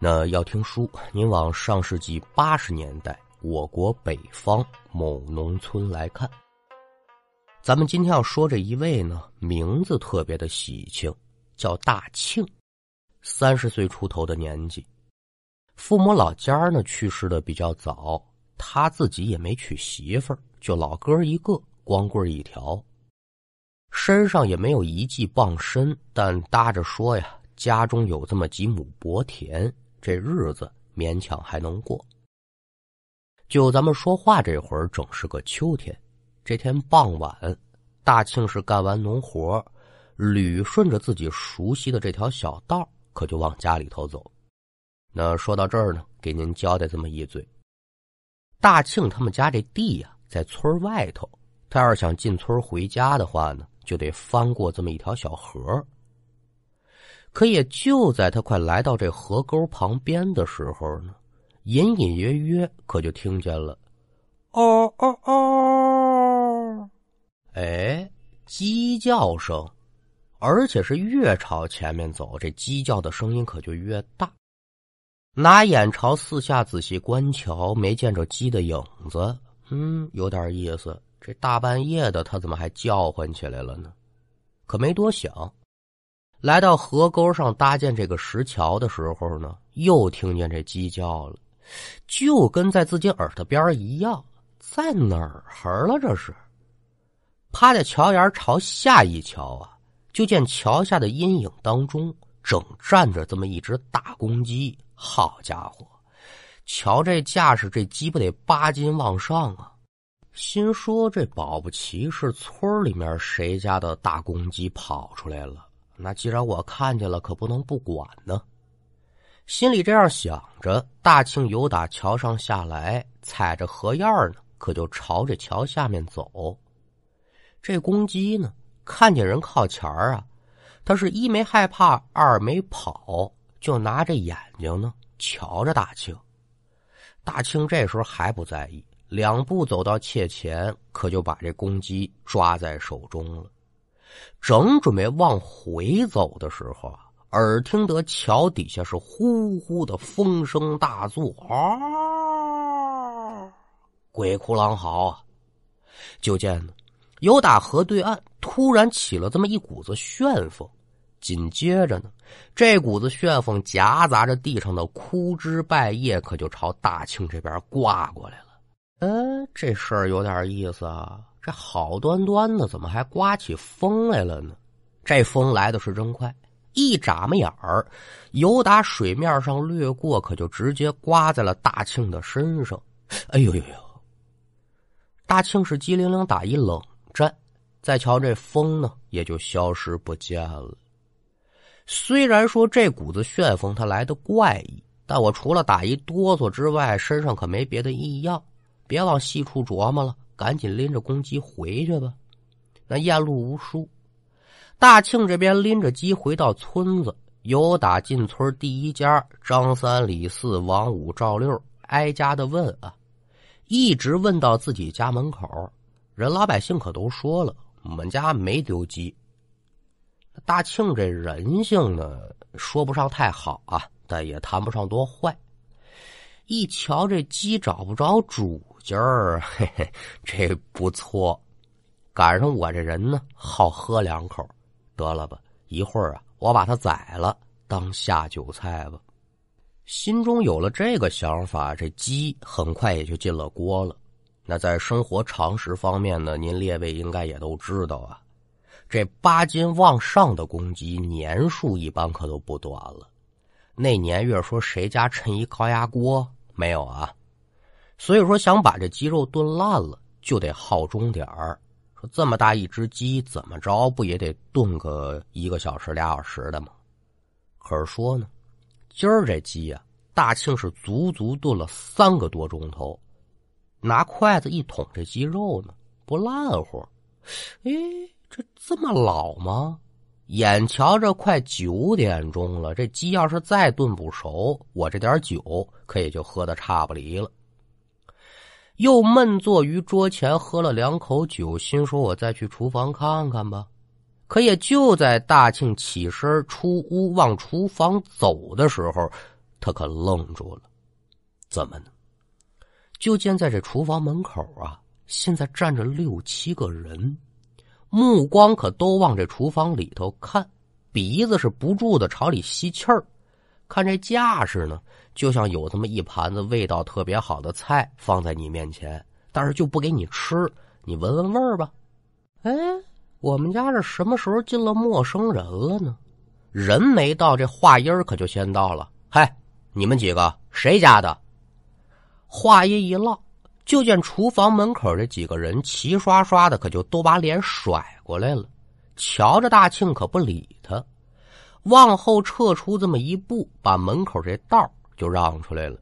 那要听书，您往上世纪八十年代我国北方某农村来看。咱们今天要说这一位呢，名字特别的喜庆，叫大庆，三十岁出头的年纪，父母老家呢去世的比较早，他自己也没娶媳妇儿，就老哥一个，光棍一条，身上也没有一技傍身，但搭着说呀，家中有这么几亩薄田。这日子勉强还能过。就咱们说话这会儿，正是个秋天。这天傍晚，大庆是干完农活，捋顺着自己熟悉的这条小道，可就往家里头走。那说到这儿呢，给您交代这么一嘴：大庆他们家这地呀，在村外头。他要是想进村回家的话呢，就得翻过这么一条小河。可也就在他快来到这河沟旁边的时候呢，隐隐约约可就听见了，哦哦哦，哎，鸡叫声，而且是越朝前面走，这鸡叫的声音可就越大。拿眼朝四下仔细观瞧，没见着鸡的影子，嗯，有点意思。这大半夜的，他怎么还叫唤起来了呢？可没多想。来到河沟上搭建这个石桥的时候呢，又听见这鸡叫了，就跟在自己耳朵边一样，在哪儿哈了？这是趴在桥沿朝下一瞧啊，就见桥下的阴影当中正站着这么一只大公鸡。好家伙，瞧这架势，这鸡不得八斤往上啊！心说这保不齐是村里面谁家的大公鸡跑出来了。那既然我看见了，可不能不管呢。心里这样想着，大庆由打桥上下来，踩着河沿呢，可就朝着桥下面走。这公鸡呢，看见人靠前啊，他是一没害怕，二没跑，就拿着眼睛呢瞧着大庆。大庆这时候还不在意，两步走到切前，可就把这公鸡抓在手中了。正准备往回走的时候啊，耳听得桥底下是呼呼的风声大作，啊，鬼哭狼嚎啊！就见呢，有打河对岸突然起了这么一股子旋风，紧接着呢，这股子旋风夹杂着地上的枯枝败叶，可就朝大庆这边刮过来了。嗯，这事儿有点意思啊。这好端端的，怎么还刮起风来了呢？这风来的是真快，一眨巴眼儿，由打水面上掠过，可就直接刮在了大庆的身上。哎呦呦呦！大庆是机灵灵打一冷战，再瞧这风呢，也就消失不见了。虽然说这股子旋风它来的怪异，但我除了打一哆嗦之外，身上可没别的异样。别往细处琢磨了。赶紧拎着公鸡回去吧，那雁路无书。大庆这边拎着鸡回到村子，由打进村第一家张三李四王五赵六挨家的问啊，一直问到自己家门口，人老百姓可都说了，我们家没丢鸡。大庆这人性呢，说不上太好啊，但也谈不上多坏。一瞧这鸡找不着主。今儿嘿嘿，这不错，赶上我这人呢，好喝两口，得了吧，一会儿啊，我把它宰了当下酒菜吧。心中有了这个想法，这鸡很快也就进了锅了。那在生活常识方面呢，您列位应该也都知道啊，这八斤往上的公鸡年数一般可都不短了。那年月说谁家趁一高压锅没有啊？所以说，想把这鸡肉炖烂了，就得耗中点儿。说这么大一只鸡，怎么着不也得炖个一个小时、俩小时的吗？可是说呢，今儿这鸡呀，大庆是足足炖了三个多钟头，拿筷子一捅这鸡肉呢，不烂乎。哎，这这么老吗？眼瞧着快九点钟了，这鸡要是再炖不熟，我这点酒可也就喝的差不离了。又闷坐于桌前，喝了两口酒，心说：“我再去厨房看看吧。”可也就在大庆起身出屋往厨房走的时候，他可愣住了。怎么呢？就见在这厨房门口啊，现在站着六七个人，目光可都往这厨房里头看，鼻子是不住的朝里吸气儿。看这架势呢，就像有这么一盘子味道特别好的菜放在你面前，但是就不给你吃，你闻闻味儿吧。哎，我们家这什么时候进了陌生人了呢？人没到，这话音儿可就先到了。嗨，你们几个谁家的？话音一落，就见厨房门口这几个人齐刷刷的，可就都把脸甩过来了，瞧着大庆可不理他。往后撤出这么一步，把门口这道就让出来了。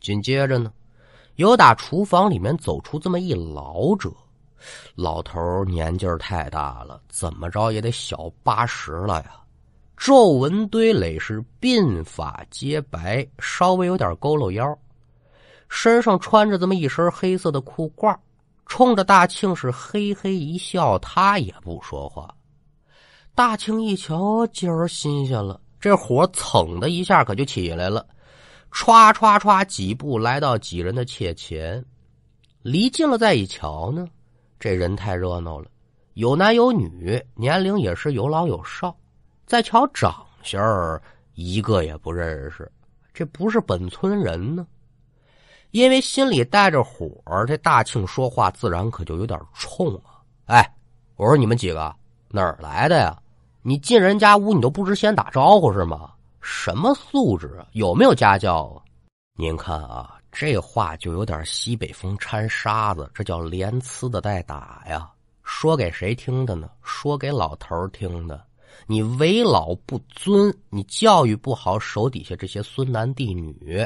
紧接着呢，有打厨房里面走出这么一老者，老头年纪太大了，怎么着也得小八十了呀。皱纹堆垒，是鬓发皆白，稍微有点佝偻腰，身上穿着这么一身黑色的裤褂，冲着大庆是嘿嘿一笑，他也不说话。大庆一瞧，今儿新鲜了，这火蹭的一下可就起来了，歘歘歘几步来到几人的切前，离近了再一瞧呢，这人太热闹了，有男有女，年龄也是有老有少，再瞧长相儿，一个也不认识，这不是本村人呢。因为心里带着火，这大庆说话自然可就有点冲啊！哎，我说你们几个哪儿来的呀？你进人家屋，你都不知先打招呼是吗？什么素质啊？有没有家教啊？您看啊，这话就有点西北风掺沙子，这叫连呲的带打呀。说给谁听的呢？说给老头听的。你为老不尊，你教育不好手底下这些孙男弟女。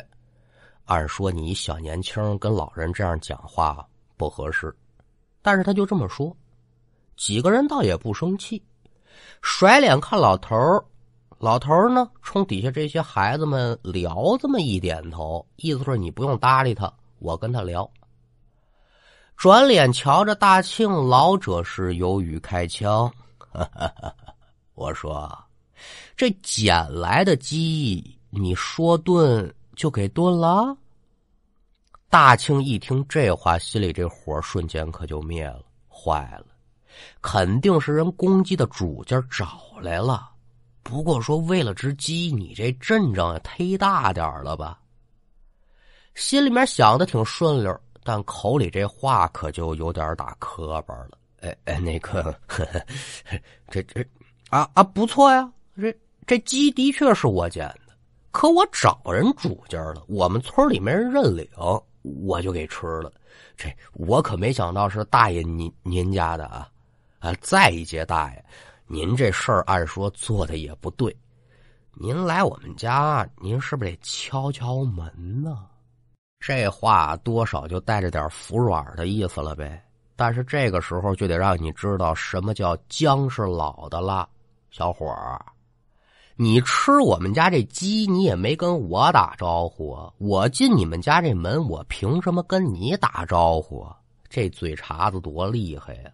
按说你小年轻跟老人这样讲话不合适，但是他就这么说，几个人倒也不生气。甩脸看老头老头呢，冲底下这些孩子们聊这么一点头，意思是你不用搭理他，我跟他聊。转脸瞧着大庆，老者是有语开腔：“ 我说，这捡来的鸡，你说炖就给炖了。”大庆一听这话，心里这火瞬间可就灭了，坏了。肯定是人公鸡的主家找来了，不过说为了只鸡，你这阵仗也忒大点了吧？心里面想的挺顺溜，但口里这话可就有点打磕巴了。哎哎，那个，呵 呵这这啊啊，不错呀，这这鸡的确是我捡的，可我找人主家了，我们村里没人认领，我就给吃了。这我可没想到是大爷您您家的啊。啊，再一节大爷，您这事儿按说做的也不对。您来我们家，您是不是得敲敲门呢？这话多少就带着点服软的意思了呗。但是这个时候就得让你知道什么叫姜是老的辣，小伙儿，你吃我们家这鸡，你也没跟我打招呼啊。我进你们家这门，我凭什么跟你打招呼啊？这嘴茬子多厉害呀！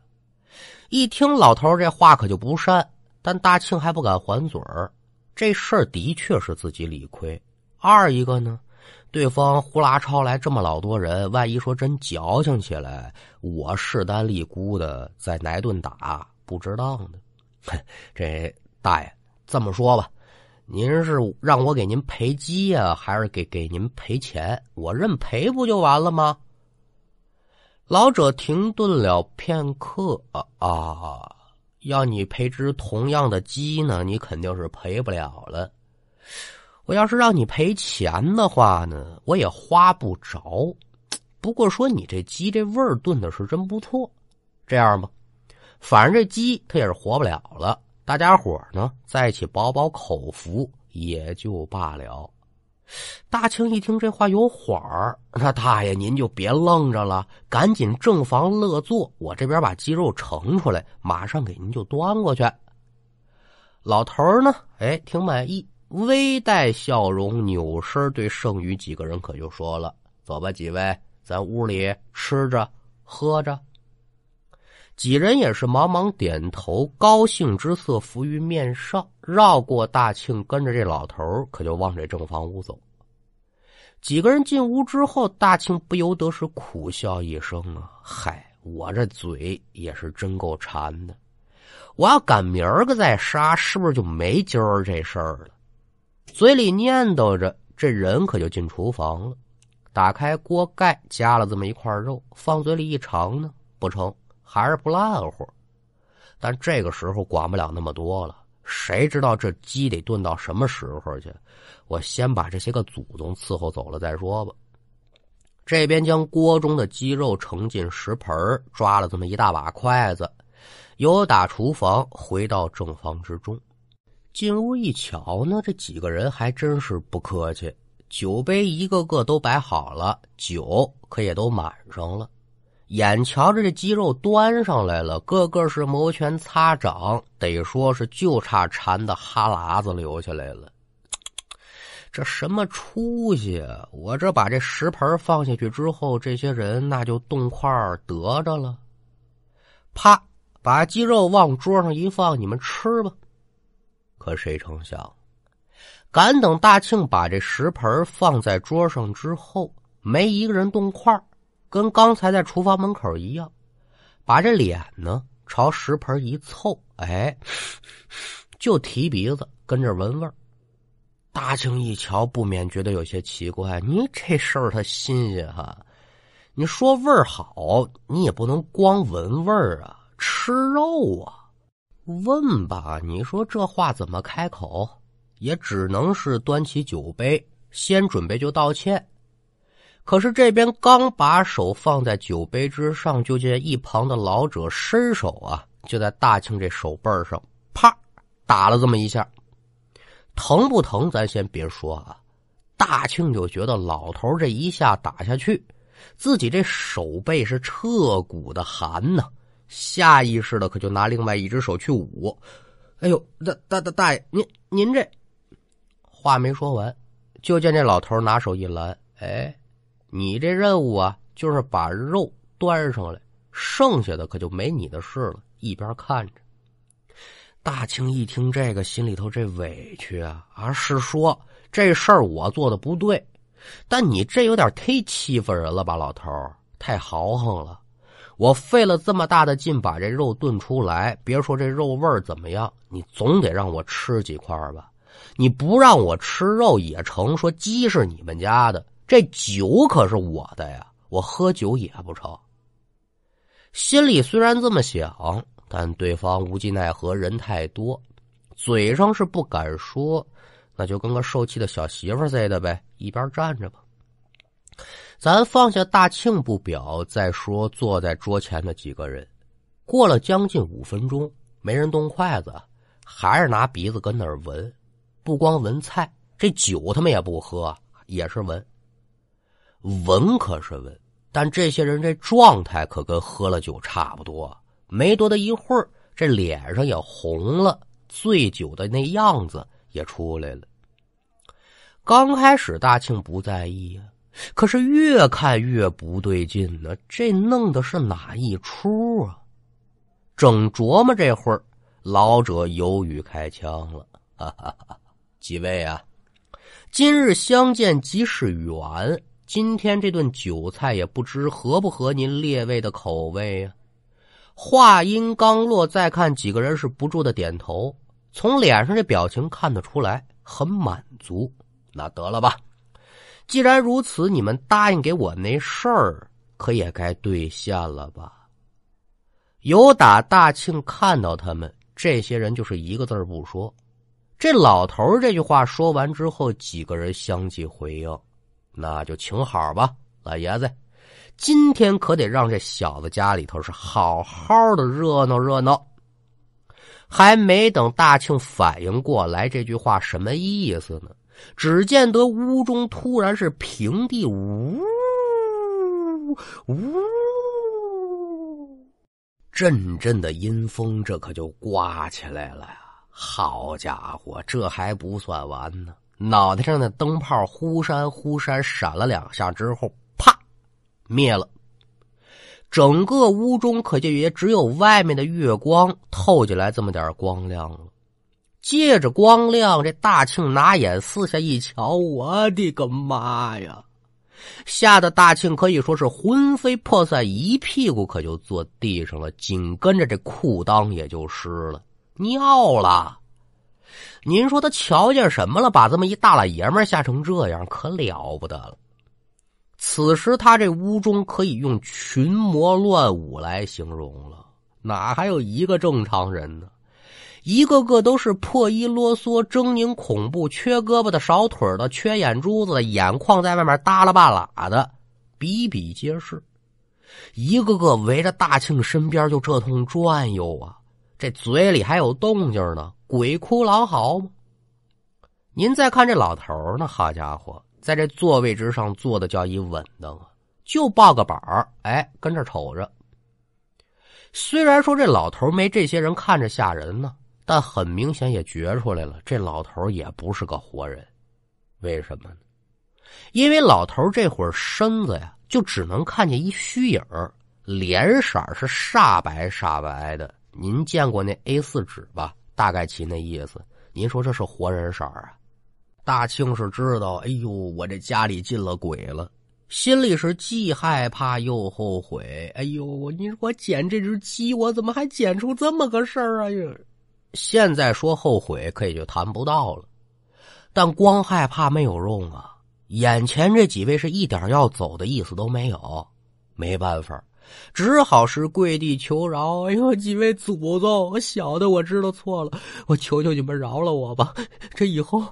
一听老头这话可就不善，但大庆还不敢还嘴儿。这事儿的确是自己理亏。二一个呢，对方呼啦超来这么老多人，万一说真矫情起来，我势单力孤的再挨顿打，不值当的。这大爷这么说吧，您是让我给您赔鸡呀，还是给给您赔钱？我认赔不就完了吗？老者停顿了片刻，啊啊！要你赔只同样的鸡呢，你肯定是赔不了了。我要是让你赔钱的话呢，我也花不着。不过说你这鸡这味儿炖的是真不错。这样吧，反正这鸡它也是活不了了，大家伙呢在一起饱饱口福也就罢了。大庆一听这话有缓儿，那大爷您就别愣着了，赶紧正房乐坐，我这边把鸡肉盛出来，马上给您就端过去。老头儿呢，哎，挺满意，微带笑容，扭身对剩余几个人可就说了：“走吧，几位，咱屋里吃着喝着。”几人也是忙忙点头，高兴之色浮于面上。绕过大庆，跟着这老头可就往这正房屋走。几个人进屋之后，大庆不由得是苦笑一声啊！嗨，我这嘴也是真够馋的。我要赶明儿个再杀，是不是就没今儿这事儿了？嘴里念叨着，这人可就进厨房了，打开锅盖，夹了这么一块肉，放嘴里一尝呢，不成，还是不烂乎。但这个时候管不了那么多了，谁知道这鸡得炖到什么时候去？我先把这些个祖宗伺候走了再说吧。这边将锅中的鸡肉盛进食盆抓了这么一大把筷子。由打厨房回到正房之中，进屋一瞧呢，这几个人还真是不客气，酒杯一个个都摆好了，酒可也都满上了。眼瞧着这鸡肉端上来了，个个是摩拳擦掌，得说是就差馋的哈喇子流下来了。这什么出息啊！我这把这食盆放下去之后，这些人那就动筷得着了。啪！把鸡肉往桌上一放，你们吃吧。可谁成想，赶等大庆把这食盆放在桌上之后，没一个人动筷跟刚才在厨房门口一样，把这脸呢朝食盆一凑，哎，就提鼻子跟着闻味大庆一瞧，不免觉得有些奇怪。你这事儿他新鲜哈，你说味儿好，你也不能光闻味儿啊。吃肉啊？问吧，你说这话怎么开口？也只能是端起酒杯，先准备就道歉。可是这边刚把手放在酒杯之上，就见一旁的老者伸手啊，就在大庆这手背上啪打了这么一下。疼不疼？咱先别说啊。大庆就觉得老头这一下打下去，自己这手背是彻骨的寒呐。下意识的可就拿另外一只手去捂，哎呦，大大大大爷，您您这话没说完，就见这老头拿手一拦，哎，你这任务啊，就是把肉端上来，剩下的可就没你的事了。一边看着，大清一听这个，心里头这委屈啊，啊，是说这事儿我做的不对，但你这有点忒欺负人了吧，老头太豪横了。我费了这么大的劲把这肉炖出来，别说这肉味怎么样，你总得让我吃几块吧？你不让我吃肉也成，说鸡是你们家的，这酒可是我的呀，我喝酒也不成。心里虽然这么想，但对方无计奈何，人太多，嘴上是不敢说，那就跟个受气的小媳妇似的呗，一边站着吧。咱放下大庆不表，再说坐在桌前的几个人，过了将近五分钟，没人动筷子，还是拿鼻子跟那儿闻。不光闻菜，这酒他们也不喝，也是闻。闻可是闻，但这些人这状态可跟喝了酒差不多。没多大一会儿，这脸上也红了，醉酒的那样子也出来了。刚开始大庆不在意呀。可是越看越不对劲呢，这弄的是哪一出啊？正琢磨这会儿，老者犹豫开枪了：“哈哈哈，几位啊，今日相见即是缘，今天这顿酒菜也不知合不合您列位的口味呀？”话音刚落，再看几个人是不住的点头，从脸上这表情看得出来很满足。那得了吧。既然如此，你们答应给我那事儿，可也该兑现了吧？有打大庆看到他们这些人，就是一个字不说。这老头这句话说完之后，几个人相继回应：“那就请好吧，老爷子，今天可得让这小子家里头是好好的热闹热闹。”还没等大庆反应过来这句话什么意思呢？只见得屋中突然是平地呜呜，阵阵的阴风，这可就刮起来了呀！好家伙，这还不算完呢，脑袋上的灯泡忽闪忽闪闪了两下之后，啪灭了。整个屋中可就也只有外面的月光透进来这么点光亮了。借着光亮，这大庆拿眼四下一瞧，我的个妈呀！吓得大庆可以说是魂飞魄散，一屁股可就坐地上了，紧跟着这裤裆也就湿了，尿了。您说他瞧见什么了？把这么一大老爷们吓成这样，可了不得了。此时他这屋中可以用群魔乱舞来形容了，哪还有一个正常人呢？一个个都是破衣啰嗦、狰狞恐怖、缺胳膊的、少腿的、缺眼珠子的、眼眶在外面耷拉半拉的，比比皆是。一个个围着大庆身边就这通转悠啊，这嘴里还有动静呢，鬼哭狼嚎吗？您再看这老头呢，好家伙，在这座位之上坐的叫一稳当啊，就抱个板儿，哎，跟这瞅着。虽然说这老头没这些人看着吓人呢。但很明显也觉出来了，这老头也不是个活人，为什么呢？因为老头这会儿身子呀，就只能看见一虚影脸色是煞白煞白的。您见过那 A 四纸吧？大概其那意思。您说这是活人色啊？大庆是知道，哎呦，我这家里进了鬼了，心里是既害怕又后悔。哎呦，我你说我捡这只鸡，我怎么还捡出这么个事儿啊？现在说后悔，可也就谈不到了。但光害怕没有用啊！眼前这几位是一点要走的意思都没有，没办法，只好是跪地求饶。哎呦，几位祖宗，我小的我知道错了，我求求你们饶了我吧！这以后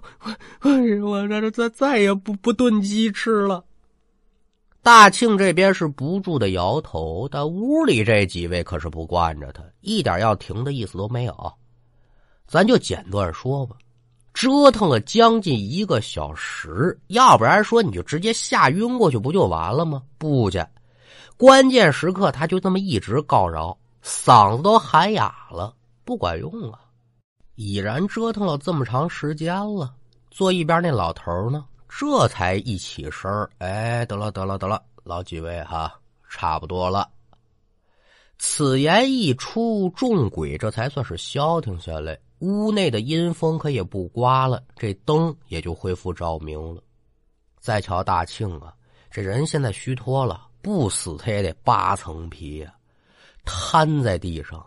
我我这再再也不不炖鸡吃了。大庆这边是不住的摇头，但屋里这几位可是不惯着他，一点要停的意思都没有。咱就简短说吧，折腾了将近一个小时，要不然说你就直接吓晕过去不就完了吗？不去，关键时刻他就这么一直告饶，嗓子都喊哑了，不管用啊！已然折腾了这么长时间了，坐一边那老头呢，这才一起身哎，得了得了得了，老几位哈，差不多了。此言一出，众鬼这才算是消停下来。屋内的阴风可也不刮了，这灯也就恢复照明了。再瞧大庆啊，这人现在虚脱了，不死他也得扒层皮呀，瘫在地上。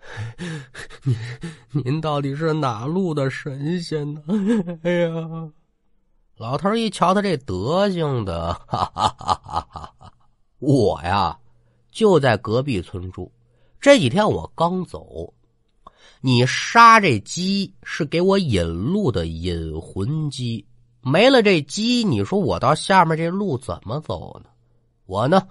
您您到底是哪路的神仙呢？哎呀，老头一瞧他这德行的，哈哈哈哈哈哈！我呀，就在隔壁村住，这几天我刚走。你杀这鸡是给我引路的引魂鸡，没了这鸡，你说我到下面这路怎么走呢？我呢，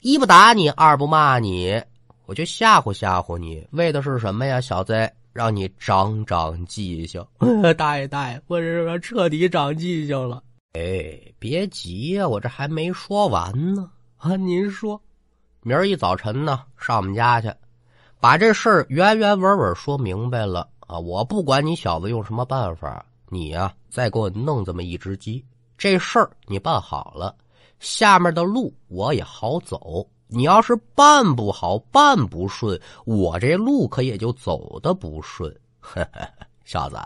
一不打你，二不骂你，我就吓唬吓唬你，为的是什么呀，小子？让你长长记性。大爷大爷，我是彻底长记性了。哎，别急呀，我这还没说完呢。啊，您说，明儿一早晨呢，上我们家去。把这事儿原原本本说明白了啊！我不管你小子用什么办法，你呀再给我弄这么一只鸡，这事儿你办好了，下面的路我也好走。你要是办不好、办不顺，我这路可也就走的不顺。小子，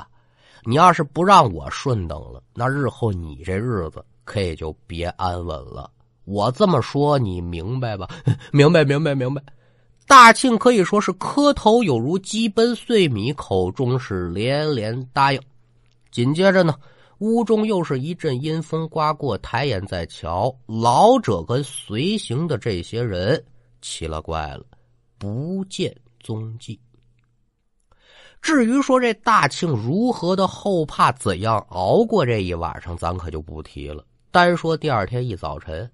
你要是不让我顺当了，那日后你这日子可也就别安稳了。我这么说，你明白吧？明白，明白，明白。大庆可以说是磕头有如鸡奔碎米，口中是连连答应。紧接着呢，屋中又是一阵阴风刮过，抬眼再瞧，老者跟随行的这些人奇了怪了，不见踪迹。至于说这大庆如何的后怕，怎样熬过这一晚上，咱可就不提了。单说第二天一早晨。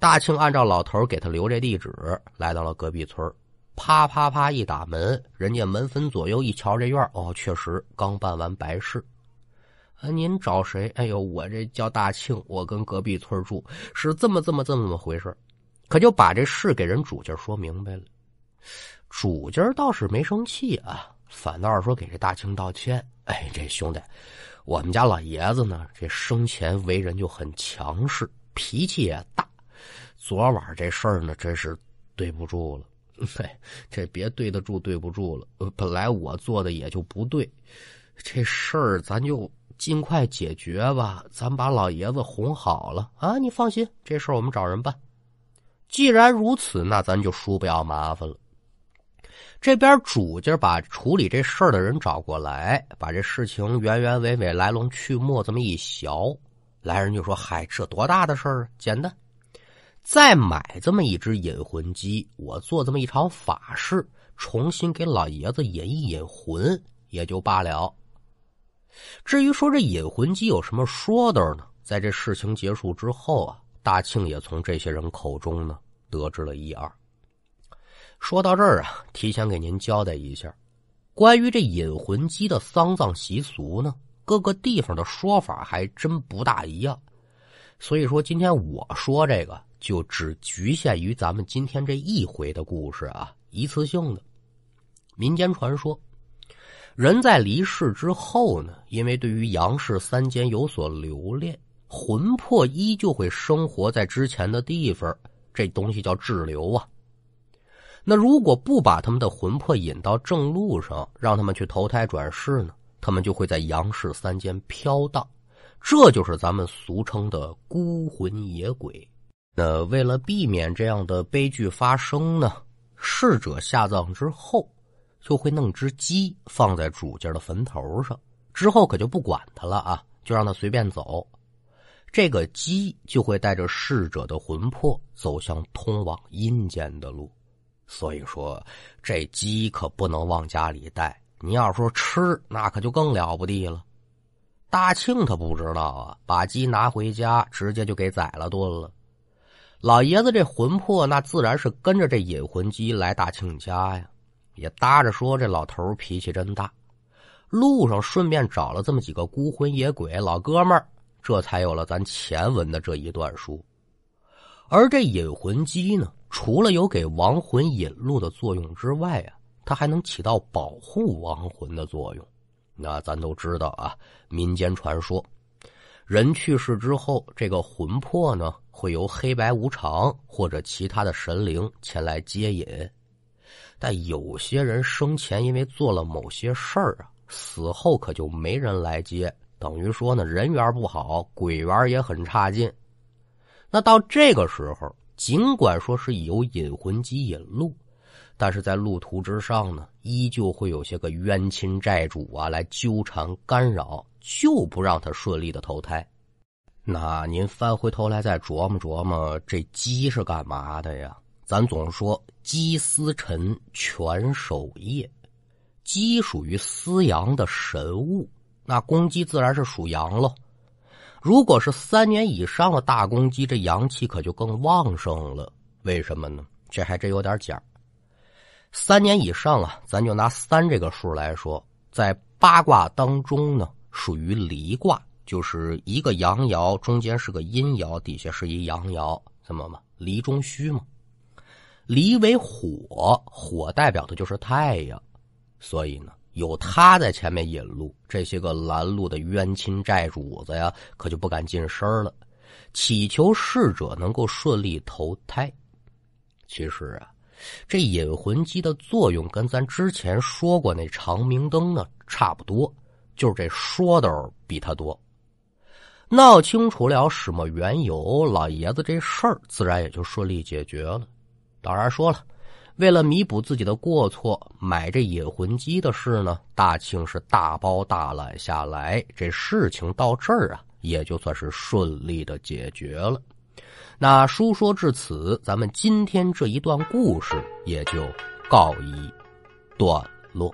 大庆按照老头给他留这地址，来到了隔壁村啪啪啪一打门，人家门分左右一瞧，这院哦，确实刚办完白事。啊，您找谁？哎呦，我这叫大庆，我跟隔壁村住，是这么这么这么回事可就把这事给人主家说明白了。主家倒是没生气啊，反倒是说给这大庆道歉。哎，这兄弟，我们家老爷子呢，这生前为人就很强势，脾气也大。昨晚这事儿呢，真是对不住了，嘿，这别对得住对不住了。本来我做的也就不对，这事儿咱就尽快解决吧。咱把老爷子哄好了啊！你放心，这事儿我们找人办。既然如此，那咱就输不要麻烦了。这边主家把处理这事儿的人找过来，把这事情原原委委、来龙去脉这么一详，来人就说：“嗨，这多大的事儿啊？简单。”再买这么一只引魂鸡，我做这么一场法事，重新给老爷子引一引魂，也就罢了。至于说这引魂机有什么说的呢？在这事情结束之后啊，大庆也从这些人口中呢得知了一二。说到这儿啊，提前给您交代一下，关于这引魂机的丧葬习俗呢，各个地方的说法还真不大一样。所以说，今天我说这个。就只局限于咱们今天这一回的故事啊，一次性的民间传说。人在离世之后呢，因为对于阳世三间有所留恋，魂魄依旧会生活在之前的地方，这东西叫滞留啊。那如果不把他们的魂魄引到正路上，让他们去投胎转世呢，他们就会在阳世三间飘荡，这就是咱们俗称的孤魂野鬼。那为了避免这样的悲剧发生呢，逝者下葬之后，就会弄只鸡放在主家的坟头上，之后可就不管他了啊，就让他随便走。这个鸡就会带着逝者的魂魄走向通往阴间的路。所以说，这鸡可不能往家里带。你要说吃，那可就更了不地了。大庆他不知道啊，把鸡拿回家，直接就给宰了炖了。老爷子这魂魄那自然是跟着这引魂鸡来大庆家呀，也搭着说这老头脾气真大。路上顺便找了这么几个孤魂野鬼老哥们儿，这才有了咱前文的这一段书。而这引魂机呢，除了有给亡魂引路的作用之外啊，它还能起到保护亡魂的作用。那咱都知道啊，民间传说，人去世之后，这个魂魄呢。会由黑白无常或者其他的神灵前来接引，但有些人生前因为做了某些事儿啊，死后可就没人来接，等于说呢人缘不好，鬼缘也很差劲。那到这个时候，尽管说是有引魂机引路，但是在路途之上呢，依旧会有些个冤亲债主啊来纠缠干扰，就不让他顺利的投胎。那您翻回头来再琢磨琢磨，这鸡是干嘛的呀？咱总说鸡司晨，全守夜，鸡属于司阳的神物，那公鸡自然是属阳喽。如果是三年以上的大公鸡，这阳气可就更旺盛了。为什么呢？这还真有点讲。三年以上啊，咱就拿三这个数来说，在八卦当中呢，属于离卦。就是一个阳爻，中间是个阴爻，底下是一阳爻，怎么嘛？离中虚嘛。离为火，火代表的就是太阳，所以呢，有他在前面引路，这些个拦路的冤亲债主子呀，可就不敢近身了，祈求逝者能够顺利投胎。其实啊，这引魂机的作用跟咱之前说过那长明灯呢差不多，就是这说的比他多。闹清楚了什么缘由，老爷子这事儿自然也就顺利解决了。当然说了，为了弥补自己的过错，买这引魂机的事呢，大庆是大包大揽下来。这事情到这儿啊，也就算是顺利的解决了。那书说至此，咱们今天这一段故事也就告一段落。